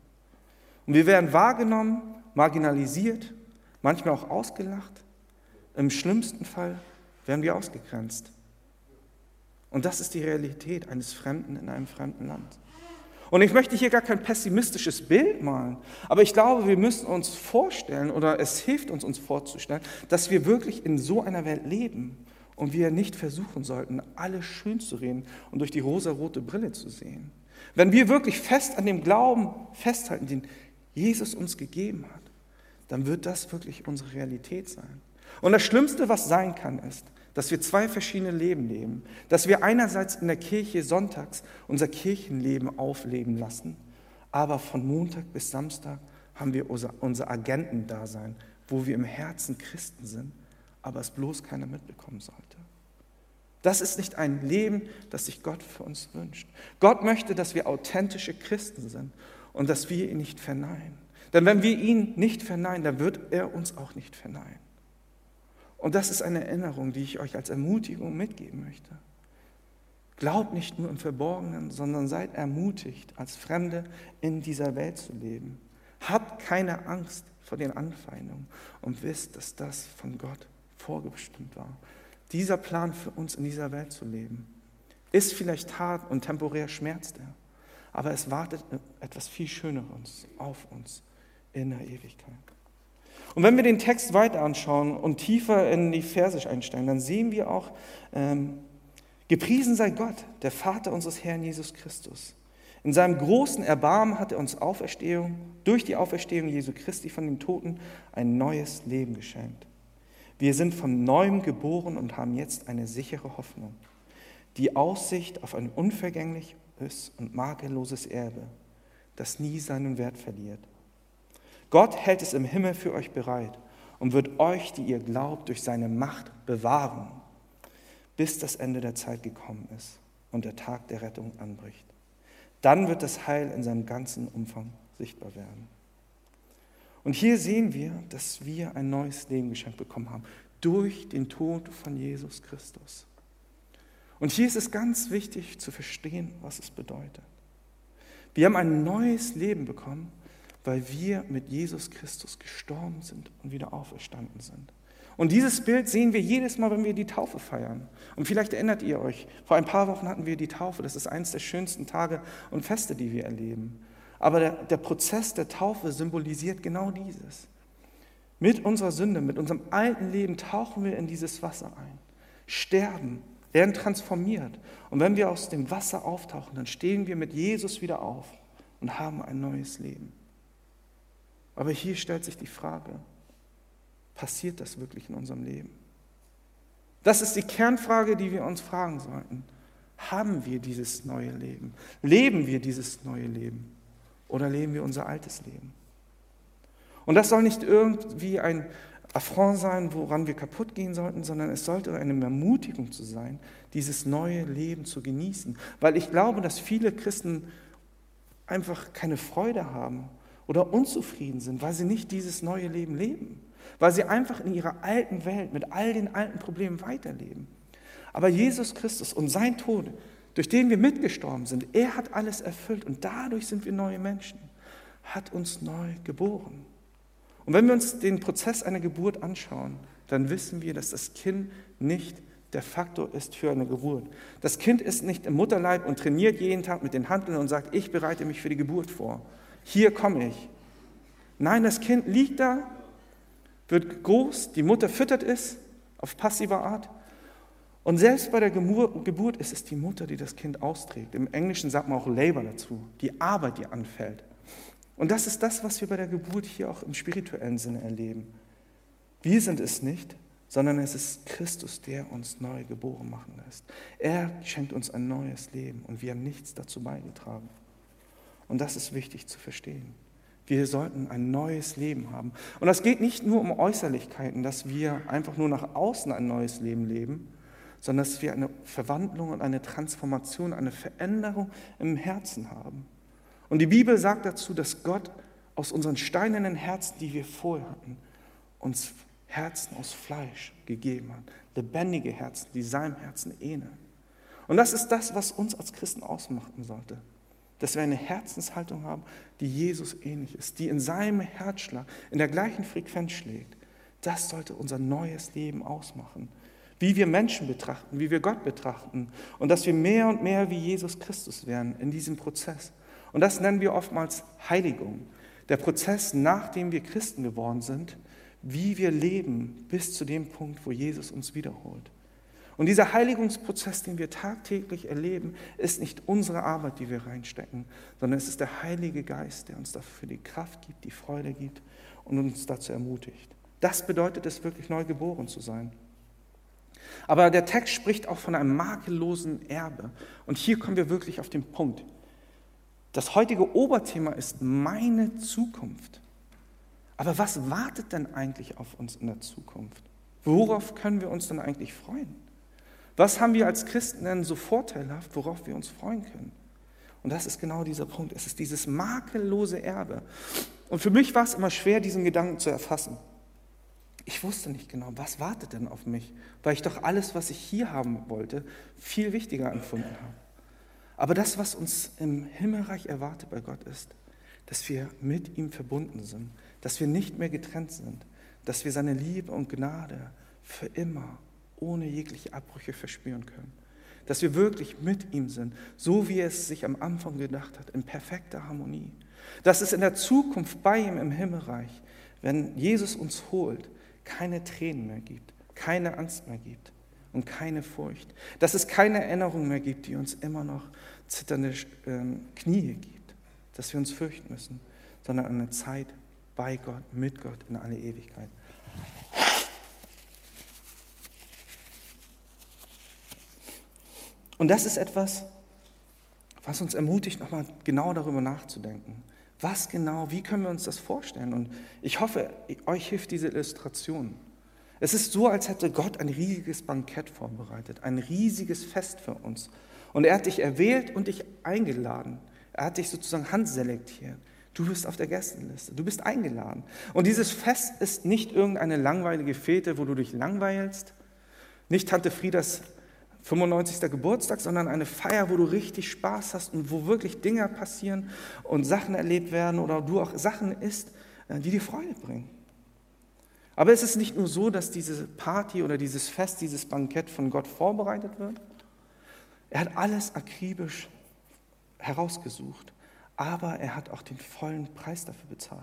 [SPEAKER 2] Und wir werden wahrgenommen, marginalisiert, manchmal auch ausgelacht. Im schlimmsten Fall werden wir ausgegrenzt. Und das ist die Realität eines Fremden in einem fremden Land. Und ich möchte hier gar kein pessimistisches Bild malen, aber ich glaube, wir müssen uns vorstellen oder es hilft uns, uns vorzustellen, dass wir wirklich in so einer Welt leben und wir nicht versuchen sollten, alles schön zu reden und durch die rosarote Brille zu sehen. Wenn wir wirklich fest an dem Glauben festhalten, den Jesus uns gegeben hat, dann wird das wirklich unsere Realität sein. Und das Schlimmste, was sein kann, ist, dass wir zwei verschiedene Leben leben. Dass wir einerseits in der Kirche sonntags unser Kirchenleben aufleben lassen, aber von Montag bis Samstag haben wir unser Agentendasein, wo wir im Herzen Christen sind, aber es bloß keiner mitbekommen sollte. Das ist nicht ein Leben, das sich Gott für uns wünscht. Gott möchte, dass wir authentische Christen sind und dass wir ihn nicht verneinen. Denn wenn wir ihn nicht verneinen, dann wird er uns auch nicht verneinen. Und das ist eine Erinnerung, die ich euch als Ermutigung mitgeben möchte. Glaubt nicht nur im Verborgenen, sondern seid ermutigt, als Fremde in dieser Welt zu leben. Habt keine Angst vor den Anfeindungen und wisst, dass das von Gott vorgebestimmt war. Dieser Plan für uns in dieser Welt zu leben, ist vielleicht hart und temporär schmerzt er, aber es wartet etwas viel Schöneres auf uns in der Ewigkeit. Und wenn wir den Text weiter anschauen und tiefer in die Verse einsteigen, dann sehen wir auch, ähm, gepriesen sei Gott, der Vater unseres Herrn Jesus Christus. In seinem großen Erbarmen hat er uns Auferstehung, durch die Auferstehung Jesu Christi von den Toten ein neues Leben geschenkt. Wir sind von neuem geboren und haben jetzt eine sichere Hoffnung, die Aussicht auf ein unvergängliches und makelloses Erbe, das nie seinen Wert verliert. Gott hält es im Himmel für euch bereit und wird euch, die ihr glaubt, durch seine Macht bewahren, bis das Ende der Zeit gekommen ist und der Tag der Rettung anbricht. Dann wird das Heil in seinem ganzen Umfang sichtbar werden. Und hier sehen wir, dass wir ein neues Leben geschenkt bekommen haben durch den Tod von Jesus Christus. Und hier ist es ganz wichtig zu verstehen, was es bedeutet. Wir haben ein neues Leben bekommen weil wir mit Jesus Christus gestorben sind und wieder auferstanden sind. Und dieses Bild sehen wir jedes Mal, wenn wir die Taufe feiern. Und vielleicht erinnert ihr euch, vor ein paar Wochen hatten wir die Taufe. Das ist eines der schönsten Tage und Feste, die wir erleben. Aber der, der Prozess der Taufe symbolisiert genau dieses. Mit unserer Sünde, mit unserem alten Leben tauchen wir in dieses Wasser ein, sterben, werden transformiert. Und wenn wir aus dem Wasser auftauchen, dann stehen wir mit Jesus wieder auf und haben ein neues Leben. Aber hier stellt sich die Frage, passiert das wirklich in unserem Leben? Das ist die Kernfrage, die wir uns fragen sollten. Haben wir dieses neue Leben? Leben wir dieses neue Leben? Oder leben wir unser altes Leben? Und das soll nicht irgendwie ein Affront sein, woran wir kaputt gehen sollten, sondern es sollte eine Ermutigung zu sein, dieses neue Leben zu genießen. Weil ich glaube, dass viele Christen einfach keine Freude haben oder unzufrieden sind, weil sie nicht dieses neue Leben leben, weil sie einfach in ihrer alten Welt mit all den alten Problemen weiterleben. Aber Jesus Christus und sein Tod, durch den wir mitgestorben sind, er hat alles erfüllt und dadurch sind wir neue Menschen, hat uns neu geboren. Und wenn wir uns den Prozess einer Geburt anschauen, dann wissen wir, dass das Kind nicht der Faktor ist für eine Geburt. Das Kind ist nicht im Mutterleib und trainiert jeden Tag mit den Handeln und sagt, ich bereite mich für die Geburt vor, hier komme ich. Nein, das Kind liegt da, wird groß, die Mutter füttert es auf passive Art. Und selbst bei der Geburt ist es die Mutter, die das Kind austrägt. Im Englischen sagt man auch Labor dazu, die Arbeit, die anfällt. Und das ist das, was wir bei der Geburt hier auch im spirituellen Sinne erleben. Wir sind es nicht, sondern es ist Christus, der uns neu geboren machen lässt. Er schenkt uns ein neues Leben und wir haben nichts dazu beigetragen. Und das ist wichtig zu verstehen. Wir sollten ein neues Leben haben. Und das geht nicht nur um Äußerlichkeiten, dass wir einfach nur nach außen ein neues Leben leben, sondern dass wir eine Verwandlung und eine Transformation, eine Veränderung im Herzen haben. Und die Bibel sagt dazu, dass Gott aus unseren steinernen Herzen, die wir vorher hatten, uns Herzen aus Fleisch gegeben hat. Lebendige Herzen, die seinem Herzen ähneln. Und das ist das, was uns als Christen ausmachen sollte dass wir eine Herzenshaltung haben, die Jesus ähnlich ist, die in seinem Herzschlag in der gleichen Frequenz schlägt. Das sollte unser neues Leben ausmachen. Wie wir Menschen betrachten, wie wir Gott betrachten und dass wir mehr und mehr wie Jesus Christus werden in diesem Prozess. Und das nennen wir oftmals Heiligung. Der Prozess, nachdem wir Christen geworden sind, wie wir leben bis zu dem Punkt, wo Jesus uns wiederholt. Und dieser Heiligungsprozess, den wir tagtäglich erleben, ist nicht unsere Arbeit, die wir reinstecken, sondern es ist der Heilige Geist, der uns dafür die Kraft gibt, die Freude gibt und uns dazu ermutigt. Das bedeutet es, wirklich neu geboren zu sein. Aber der Text spricht auch von einem makellosen Erbe. Und hier kommen wir wirklich auf den Punkt. Das heutige Oberthema ist meine Zukunft. Aber was wartet denn eigentlich auf uns in der Zukunft? Worauf können wir uns denn eigentlich freuen? Was haben wir als Christen denn so vorteilhaft, worauf wir uns freuen können? Und das ist genau dieser Punkt. Es ist dieses makellose Erbe. Und für mich war es immer schwer, diesen Gedanken zu erfassen. Ich wusste nicht genau, was wartet denn auf mich, weil ich doch alles, was ich hier haben wollte, viel wichtiger empfunden habe. Aber das, was uns im Himmelreich erwartet bei Gott ist, dass wir mit ihm verbunden sind, dass wir nicht mehr getrennt sind, dass wir seine Liebe und Gnade für immer ohne jegliche Abbrüche verspüren können. Dass wir wirklich mit ihm sind, so wie er es sich am Anfang gedacht hat, in perfekter Harmonie. Dass es in der Zukunft bei ihm im Himmelreich, wenn Jesus uns holt, keine Tränen mehr gibt, keine Angst mehr gibt und keine Furcht. Dass es keine Erinnerung mehr gibt, die uns immer noch zitternde ähm, Knie gibt, dass wir uns fürchten müssen, sondern eine Zeit bei Gott, mit Gott in alle Ewigkeit. Und das ist etwas, was uns ermutigt, nochmal genau darüber nachzudenken. Was genau, wie können wir uns das vorstellen? Und ich hoffe, euch hilft diese Illustration. Es ist so, als hätte Gott ein riesiges Bankett vorbereitet, ein riesiges Fest für uns. Und er hat dich erwählt und dich eingeladen. Er hat dich sozusagen handselektiert. Du bist auf der Gästenliste, du bist eingeladen. Und dieses Fest ist nicht irgendeine langweilige Fete, wo du dich langweilst, nicht Tante Friedas 95. Geburtstag, sondern eine Feier, wo du richtig Spaß hast und wo wirklich Dinge passieren und Sachen erlebt werden oder du auch Sachen isst, äh, die dir Freude bringen. Aber es ist nicht nur so, dass diese Party oder dieses Fest, dieses Bankett von Gott vorbereitet wird. Er hat alles akribisch herausgesucht, aber er hat auch den vollen Preis dafür bezahlt.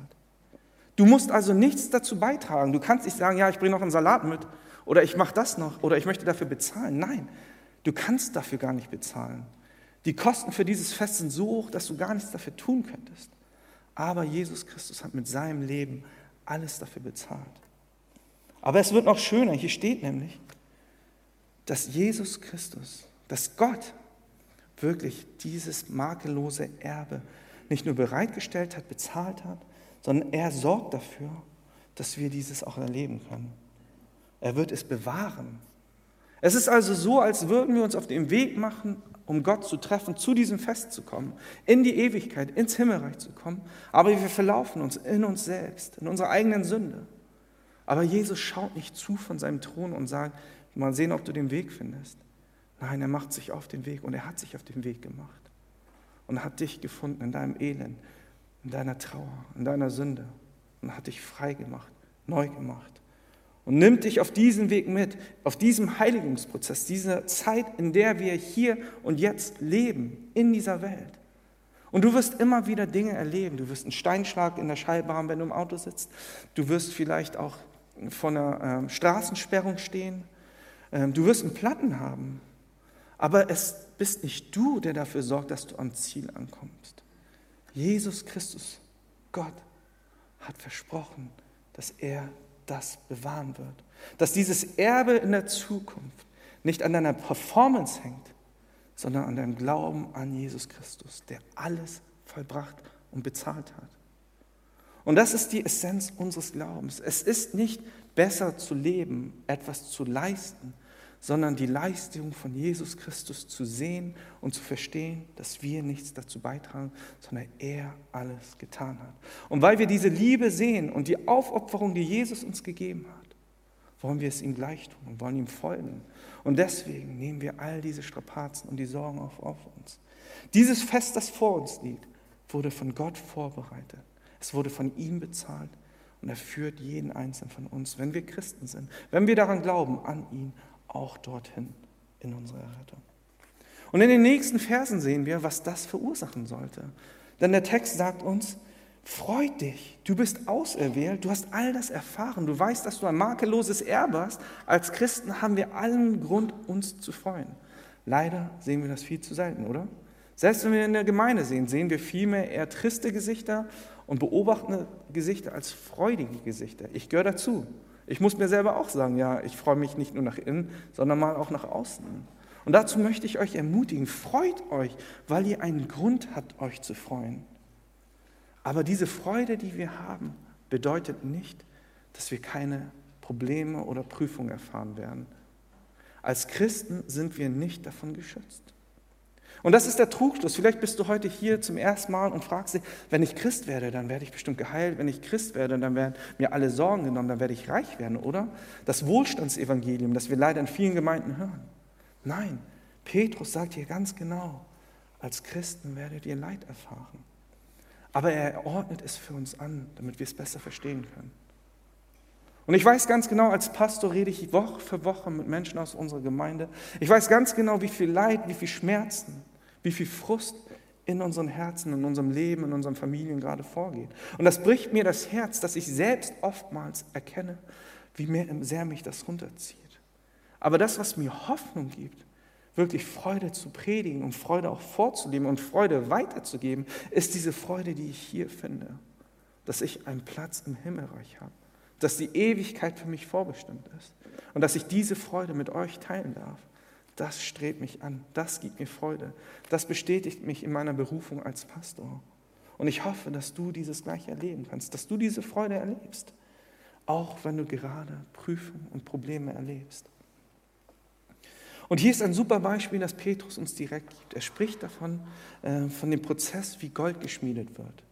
[SPEAKER 2] Du musst also nichts dazu beitragen. Du kannst nicht sagen, ja, ich bringe noch einen Salat mit oder ich mache das noch oder ich möchte dafür bezahlen. Nein, Du kannst dafür gar nicht bezahlen. Die Kosten für dieses Fest sind so hoch, dass du gar nichts dafür tun könntest. Aber Jesus Christus hat mit seinem Leben alles dafür bezahlt. Aber es wird noch schöner. Hier steht nämlich, dass Jesus Christus, dass Gott wirklich dieses makellose Erbe nicht nur bereitgestellt hat, bezahlt hat, sondern er sorgt dafür, dass wir dieses auch erleben können. Er wird es bewahren. Es ist also so, als würden wir uns auf den Weg machen, um Gott zu treffen, zu diesem Fest zu kommen, in die Ewigkeit, ins Himmelreich zu kommen. Aber wir verlaufen uns in uns selbst, in unserer eigenen Sünde. Aber Jesus schaut nicht zu von seinem Thron und sagt, mal sehen, ob du den Weg findest. Nein, er macht sich auf den Weg und er hat sich auf den Weg gemacht und hat dich gefunden in deinem Elend, in deiner Trauer, in deiner Sünde und hat dich frei gemacht, neu gemacht und nimmt dich auf diesen Weg mit, auf diesem Heiligungsprozess, dieser Zeit, in der wir hier und jetzt leben, in dieser Welt. Und du wirst immer wieder Dinge erleben. Du wirst einen Steinschlag in der Scheibe haben, wenn du im Auto sitzt. Du wirst vielleicht auch vor einer äh, Straßensperrung stehen. Ähm, du wirst einen Platten haben. Aber es bist nicht du, der dafür sorgt, dass du am Ziel ankommst. Jesus Christus, Gott, hat versprochen, dass er das bewahren wird. Dass dieses Erbe in der Zukunft nicht an deiner Performance hängt, sondern an deinem Glauben an Jesus Christus, der alles vollbracht und bezahlt hat. Und das ist die Essenz unseres Glaubens. Es ist nicht besser zu leben, etwas zu leisten, sondern die Leistung von Jesus Christus zu sehen und zu verstehen, dass wir nichts dazu beitragen, sondern er alles getan hat. Und weil wir diese Liebe sehen und die Aufopferung, die Jesus uns gegeben hat, wollen wir es ihm gleich tun und wollen ihm folgen. Und deswegen nehmen wir all diese Strapazen und die Sorgen auf, auf uns. Dieses Fest, das vor uns liegt, wurde von Gott vorbereitet. Es wurde von ihm bezahlt und er führt jeden einzelnen von uns, wenn wir Christen sind, wenn wir daran glauben, an ihn auch dorthin in unsere Errettung. Und in den nächsten Versen sehen wir, was das verursachen sollte. Denn der Text sagt uns, freut dich, du bist auserwählt, du hast all das erfahren, du weißt, dass du ein makelloses Erbe hast. Als Christen haben wir allen Grund, uns zu freuen. Leider sehen wir das viel zu selten, oder? Selbst wenn wir in der Gemeinde sehen, sehen wir vielmehr eher triste Gesichter und beobachtende Gesichter als freudige Gesichter. Ich gehöre dazu. Ich muss mir selber auch sagen, ja, ich freue mich nicht nur nach innen, sondern mal auch nach außen. Und dazu möchte ich euch ermutigen, freut euch, weil ihr einen Grund habt, euch zu freuen. Aber diese Freude, die wir haben, bedeutet nicht, dass wir keine Probleme oder Prüfungen erfahren werden. Als Christen sind wir nicht davon geschützt. Und das ist der Trugschluss. Vielleicht bist du heute hier zum ersten Mal und fragst dich, wenn ich Christ werde, dann werde ich bestimmt geheilt. Wenn ich Christ werde, dann werden mir alle Sorgen genommen, dann werde ich reich werden, oder? Das Wohlstandsevangelium, das wir leider in vielen Gemeinden hören. Nein, Petrus sagt hier ganz genau, als Christen werdet ihr Leid erfahren. Aber er ordnet es für uns an, damit wir es besser verstehen können. Und ich weiß ganz genau, als Pastor rede ich Woche für Woche mit Menschen aus unserer Gemeinde. Ich weiß ganz genau, wie viel Leid, wie viel Schmerzen, wie viel Frust in unseren Herzen, in unserem Leben, in unseren Familien gerade vorgeht. Und das bricht mir das Herz, dass ich selbst oftmals erkenne, wie sehr mich das runterzieht. Aber das, was mir Hoffnung gibt, wirklich Freude zu predigen und Freude auch vorzuleben und Freude weiterzugeben, ist diese Freude, die ich hier finde, dass ich einen Platz im Himmelreich habe, dass die Ewigkeit für mich vorbestimmt ist und dass ich diese Freude mit euch teilen darf. Das strebt mich an, das gibt mir Freude, das bestätigt mich in meiner Berufung als Pastor. Und ich hoffe, dass du dieses gleich erleben kannst, dass du diese Freude erlebst, auch wenn du gerade Prüfungen und Probleme erlebst. Und hier ist ein super Beispiel, das Petrus uns direkt gibt. Er spricht davon, äh, von dem Prozess, wie Gold geschmiedet wird.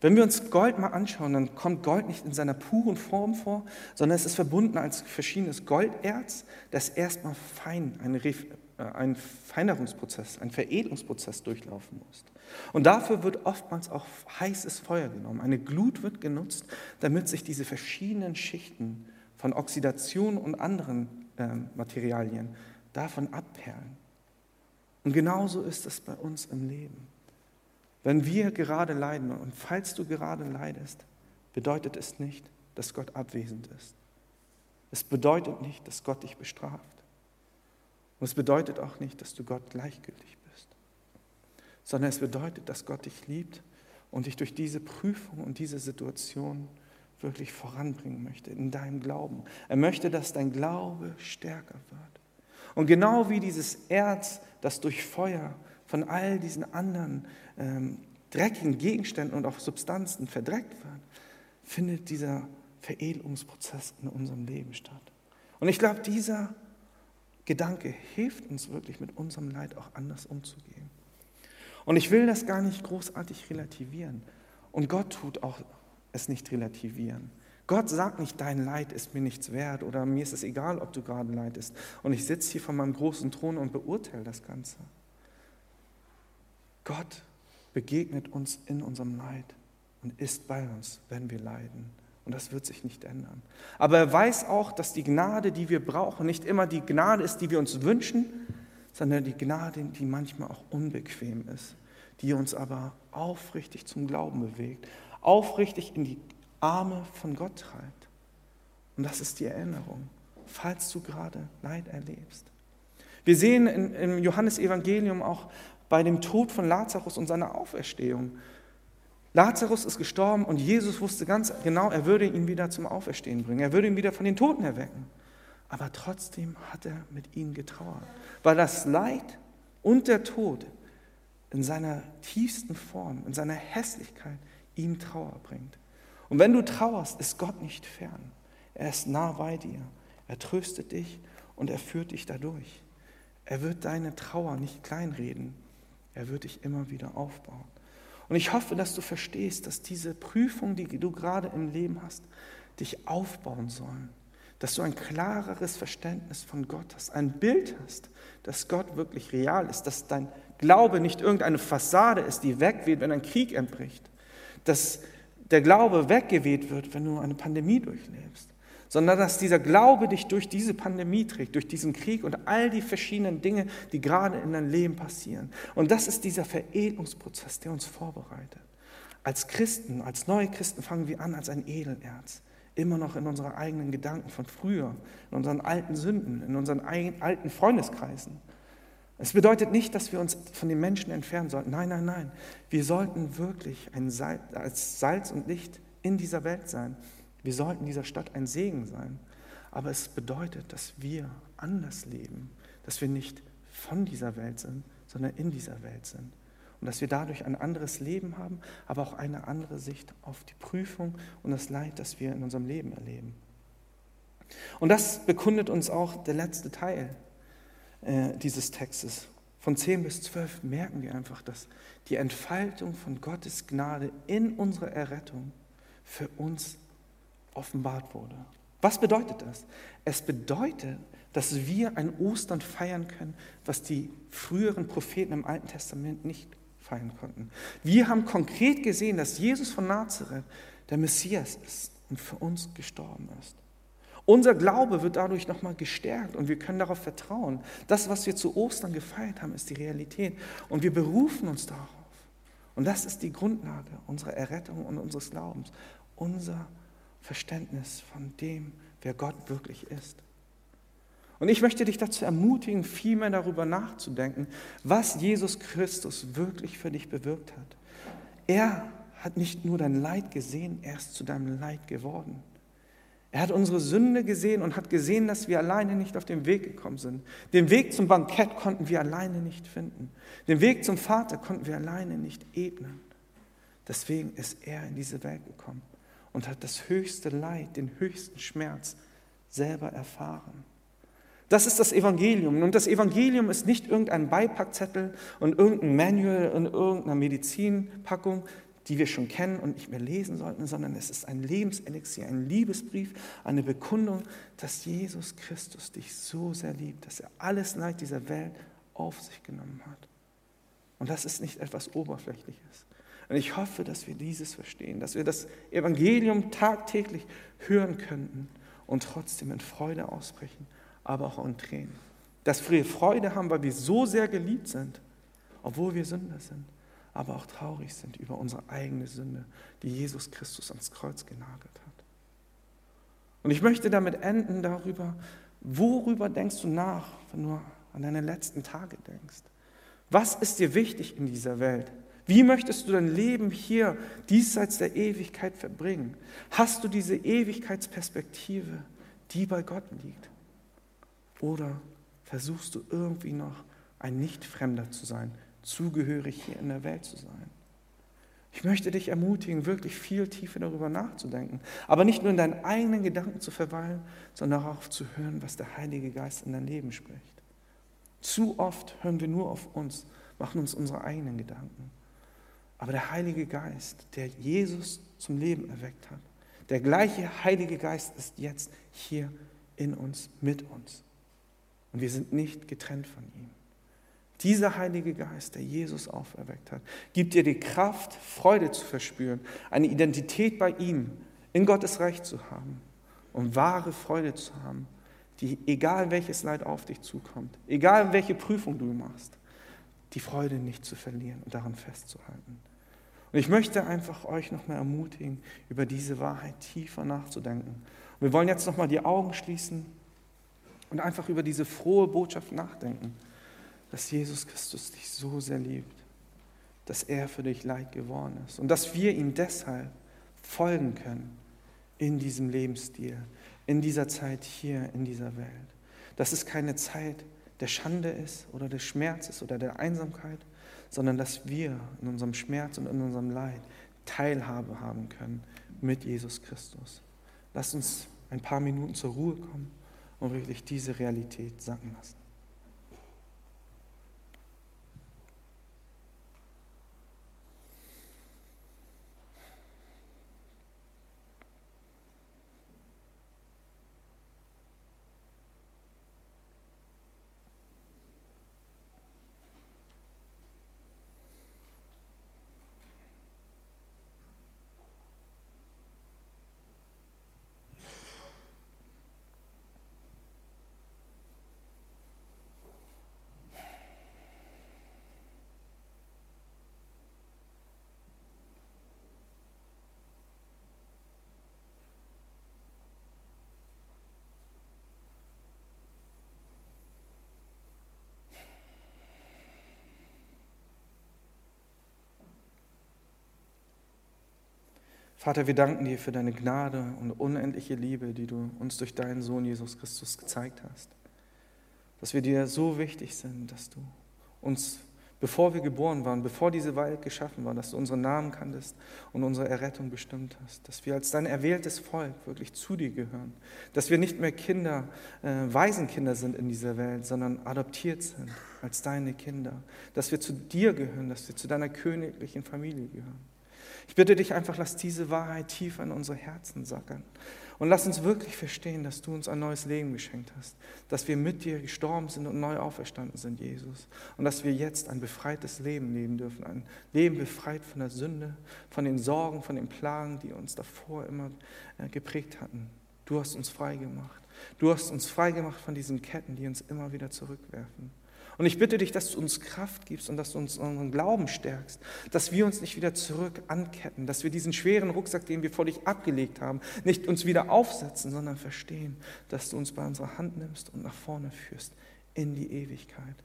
[SPEAKER 2] Wenn wir uns Gold mal anschauen, dann kommt Gold nicht in seiner puren Form vor, sondern es ist verbunden als verschiedenes Golderz, das erstmal fein, einen, äh, einen Feinerungsprozess, einen Veredelungsprozess durchlaufen muss. Und dafür wird oftmals auch heißes Feuer genommen. Eine Glut wird genutzt, damit sich diese verschiedenen Schichten von Oxidation und anderen äh, Materialien davon abperlen. Und genauso ist es bei uns im Leben. Wenn wir gerade leiden und falls du gerade leidest, bedeutet es nicht, dass Gott abwesend ist. Es bedeutet nicht, dass Gott dich bestraft. Und es bedeutet auch nicht, dass du Gott gleichgültig bist, sondern es bedeutet, dass Gott dich liebt und dich durch diese Prüfung und diese Situation wirklich voranbringen möchte in deinem Glauben. Er möchte, dass dein Glaube stärker wird. Und genau wie dieses Erz, das durch Feuer von all diesen anderen ähm, dreckigen Gegenständen und auch Substanzen verdreckt wird, findet dieser Veredelungsprozess in unserem Leben statt. Und ich glaube, dieser Gedanke hilft uns wirklich mit unserem Leid auch anders umzugehen. Und ich will das gar nicht großartig relativieren. Und Gott tut auch es nicht relativieren. Gott sagt nicht, dein Leid ist mir nichts wert oder mir ist es egal, ob du gerade leidest. Und ich sitze hier von meinem großen Thron und beurteile das Ganze. Gott begegnet uns in unserem Leid und ist bei uns, wenn wir leiden. Und das wird sich nicht ändern. Aber er weiß auch, dass die Gnade, die wir brauchen, nicht immer die Gnade ist, die wir uns wünschen, sondern die Gnade, die manchmal auch unbequem ist, die uns aber aufrichtig zum Glauben bewegt, aufrichtig in die Arme von Gott treibt. Und das ist die Erinnerung, falls du gerade Leid erlebst. Wir sehen im Johannesevangelium auch bei dem Tod von Lazarus und seiner Auferstehung. Lazarus ist gestorben und Jesus wusste ganz genau, er würde ihn wieder zum Auferstehen bringen. Er würde ihn wieder von den Toten erwecken. Aber trotzdem hat er mit ihm getrauert, weil das Leid und der Tod in seiner tiefsten Form, in seiner Hässlichkeit ihm Trauer bringt. Und wenn du trauerst, ist Gott nicht fern. Er ist nah bei dir. Er tröstet dich und er führt dich dadurch. Er wird deine Trauer nicht kleinreden, er wird dich immer wieder aufbauen. Und ich hoffe, dass du verstehst, dass diese Prüfung, die du gerade im Leben hast, dich aufbauen sollen. Dass du ein klareres Verständnis von Gott hast, ein Bild hast, dass Gott wirklich real ist, dass dein Glaube nicht irgendeine Fassade ist, die wegweht, wenn ein Krieg entbricht. Dass der Glaube weggeweht wird, wenn du eine Pandemie durchlebst, sondern dass dieser Glaube dich durch diese Pandemie trägt, durch diesen Krieg und all die verschiedenen Dinge, die gerade in deinem Leben passieren. Und das ist dieser Veredelungsprozess, der uns vorbereitet. Als Christen, als neue Christen fangen wir an als ein Edelerz, immer noch in unseren eigenen Gedanken von früher, in unseren alten Sünden, in unseren alten Freundeskreisen. Es bedeutet nicht, dass wir uns von den Menschen entfernen sollten. Nein, nein, nein. Wir sollten wirklich Salz, als Salz und Licht in dieser Welt sein. Wir sollten dieser Stadt ein Segen sein. Aber es bedeutet, dass wir anders leben, dass wir nicht von dieser Welt sind, sondern in dieser Welt sind. Und dass wir dadurch ein anderes Leben haben, aber auch eine andere Sicht auf die Prüfung und das Leid, das wir in unserem Leben erleben. Und das bekundet uns auch der letzte Teil äh, dieses Textes. Von 10 bis 12 merken wir einfach, dass die Entfaltung von Gottes Gnade in unserer Errettung für uns offenbart wurde. Was bedeutet das? Es bedeutet, dass wir ein Ostern feiern können, was die früheren Propheten im Alten Testament nicht feiern konnten. Wir haben konkret gesehen, dass Jesus von Nazareth der Messias ist und für uns gestorben ist. Unser Glaube wird dadurch nochmal gestärkt und wir können darauf vertrauen. Das, was wir zu Ostern gefeiert haben, ist die Realität und wir berufen uns darauf. Und das ist die Grundlage unserer Errettung und unseres Glaubens, unser Verständnis von dem, wer Gott wirklich ist. Und ich möchte dich dazu ermutigen, viel mehr darüber nachzudenken, was Jesus Christus wirklich für dich bewirkt hat. Er hat nicht nur dein Leid gesehen, er ist zu deinem Leid geworden. Er hat unsere Sünde gesehen und hat gesehen, dass wir alleine nicht auf den Weg gekommen sind. Den Weg zum Bankett konnten wir alleine nicht finden. Den Weg zum Vater konnten wir alleine nicht ebnen. Deswegen ist er in diese Welt gekommen und hat das höchste Leid, den höchsten Schmerz selber erfahren. Das ist das Evangelium. Und das Evangelium ist nicht irgendein Beipackzettel und irgendein Manual und irgendeine Medizinpackung, die wir schon kennen und nicht mehr lesen sollten, sondern es ist ein Lebenselixier, ein Liebesbrief, eine Bekundung, dass Jesus Christus dich so sehr liebt, dass er alles Leid dieser Welt auf sich genommen hat. Und das ist nicht etwas Oberflächliches. Und ich hoffe, dass wir dieses verstehen, dass wir das Evangelium tagtäglich hören könnten und trotzdem in Freude ausbrechen, aber auch in Tränen. Dass wir Freude haben, weil wir so sehr geliebt sind, obwohl wir Sünder sind aber auch traurig sind über unsere eigene Sünde, die Jesus Christus ans Kreuz genagelt hat. Und ich möchte damit enden darüber, worüber denkst du nach, wenn du an deine letzten Tage denkst? Was ist dir wichtig in dieser Welt? Wie möchtest du dein Leben hier diesseits der Ewigkeit verbringen? Hast du diese Ewigkeitsperspektive, die bei Gott liegt? Oder versuchst du irgendwie noch ein Nicht-Fremder zu sein, zugehörig hier in der Welt zu sein. Ich möchte dich ermutigen, wirklich viel tiefer darüber nachzudenken, aber nicht nur in deinen eigenen Gedanken zu verweilen, sondern darauf zu hören, was der Heilige Geist in dein Leben spricht. Zu oft hören wir nur auf uns, machen uns unsere eigenen Gedanken. Aber der Heilige Geist, der Jesus zum Leben erweckt hat, der gleiche Heilige Geist ist jetzt hier in uns, mit uns. Und wir sind nicht getrennt von ihm. Dieser Heilige Geist, der Jesus auferweckt hat, gibt dir die Kraft, Freude zu verspüren, eine Identität bei ihm, in Gottes Reich zu haben und wahre Freude zu haben, die, egal welches Leid auf dich zukommt, egal welche Prüfung du machst, die Freude nicht zu verlieren und daran festzuhalten. Und ich möchte einfach euch nochmal ermutigen, über diese Wahrheit tiefer nachzudenken. Und wir wollen jetzt nochmal die Augen schließen und einfach über diese frohe Botschaft nachdenken dass Jesus Christus dich so sehr liebt, dass er für dich Leid geworden ist und dass wir ihm deshalb folgen können in diesem Lebensstil, in dieser Zeit hier, in dieser Welt. Dass es keine Zeit der Schande ist oder des Schmerzes oder der Einsamkeit, sondern dass wir in unserem Schmerz und in unserem Leid Teilhabe haben können mit Jesus Christus. Lasst uns ein paar Minuten zur Ruhe kommen und wirklich diese Realität sacken lassen. Vater, wir danken dir für deine Gnade und unendliche Liebe, die du uns durch deinen Sohn Jesus Christus gezeigt hast. Dass wir dir so wichtig sind, dass du uns bevor wir geboren waren, bevor diese Welt geschaffen war, dass du unseren Namen kanntest und unsere Errettung bestimmt hast, dass wir als dein erwähltes Volk wirklich zu dir gehören, dass wir nicht mehr Kinder, äh, Waisenkinder sind in dieser Welt, sondern adoptiert sind als deine Kinder, dass wir zu dir gehören, dass wir zu deiner königlichen Familie gehören. Ich bitte dich einfach, lass diese Wahrheit tief in unsere Herzen sackern und lass uns wirklich verstehen, dass du uns ein neues Leben geschenkt hast, dass wir mit dir gestorben sind und neu auferstanden sind, Jesus. Und dass wir jetzt ein befreites Leben leben dürfen, ein Leben befreit von der Sünde, von den Sorgen, von den Plagen, die uns davor immer äh, geprägt hatten. Du hast uns frei gemacht. Du hast uns frei gemacht von diesen Ketten, die uns immer wieder zurückwerfen. Und ich bitte dich, dass du uns Kraft gibst und dass du uns unseren Glauben stärkst, dass wir uns nicht wieder zurück anketten, dass wir diesen schweren Rucksack, den wir vor dich abgelegt haben, nicht uns wieder aufsetzen, sondern verstehen, dass du uns bei unserer Hand nimmst und nach vorne führst in die Ewigkeit.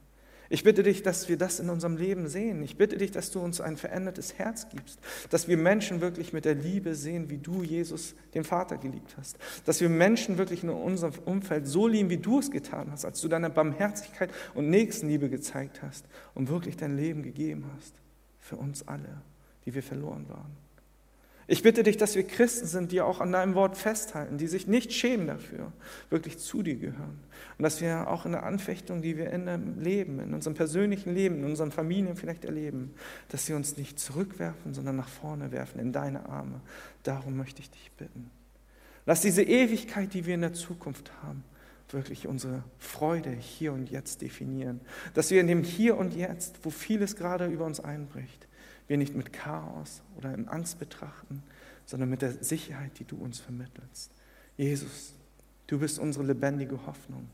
[SPEAKER 2] Ich bitte dich, dass wir das in unserem Leben sehen. Ich bitte dich, dass du uns ein verändertes Herz gibst, dass wir Menschen wirklich mit der Liebe sehen, wie du Jesus, den Vater, geliebt hast. Dass wir Menschen wirklich in unserem Umfeld so lieben, wie du es getan hast, als du deine Barmherzigkeit und Nächstenliebe gezeigt hast und wirklich dein Leben gegeben hast für uns alle, die wir verloren waren. Ich bitte dich, dass wir Christen sind, die auch an deinem Wort festhalten, die sich nicht schämen dafür, wirklich zu dir gehören. Und dass wir auch in der Anfechtung, die wir in dem Leben, in unserem persönlichen Leben, in unseren Familien vielleicht erleben, dass sie uns nicht zurückwerfen, sondern nach vorne werfen, in deine Arme. Darum möchte ich dich bitten. Lass diese Ewigkeit, die wir in der Zukunft haben, wirklich unsere Freude hier und jetzt definieren. Dass wir in dem Hier und Jetzt, wo vieles gerade über uns einbricht, wir nicht mit Chaos oder in Angst betrachten, sondern mit der Sicherheit, die du uns vermittelst. Jesus, du bist unsere lebendige Hoffnung.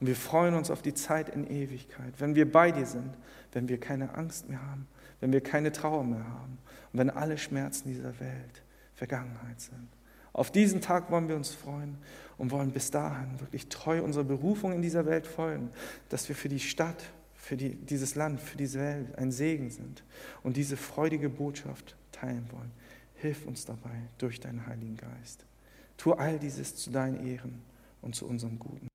[SPEAKER 2] Und wir freuen uns auf die Zeit in Ewigkeit, wenn wir bei dir sind, wenn wir keine Angst mehr haben, wenn wir keine Trauer mehr haben und wenn alle Schmerzen dieser Welt Vergangenheit sind. Auf diesen Tag wollen wir uns freuen und wollen bis dahin wirklich treu unserer Berufung in dieser Welt folgen, dass wir für die Stadt, für die, dieses Land, für diese Welt ein Segen sind und diese freudige Botschaft teilen wollen. Hilf uns dabei durch deinen Heiligen Geist. Tu all dieses zu deinen Ehren und zu unserem Guten.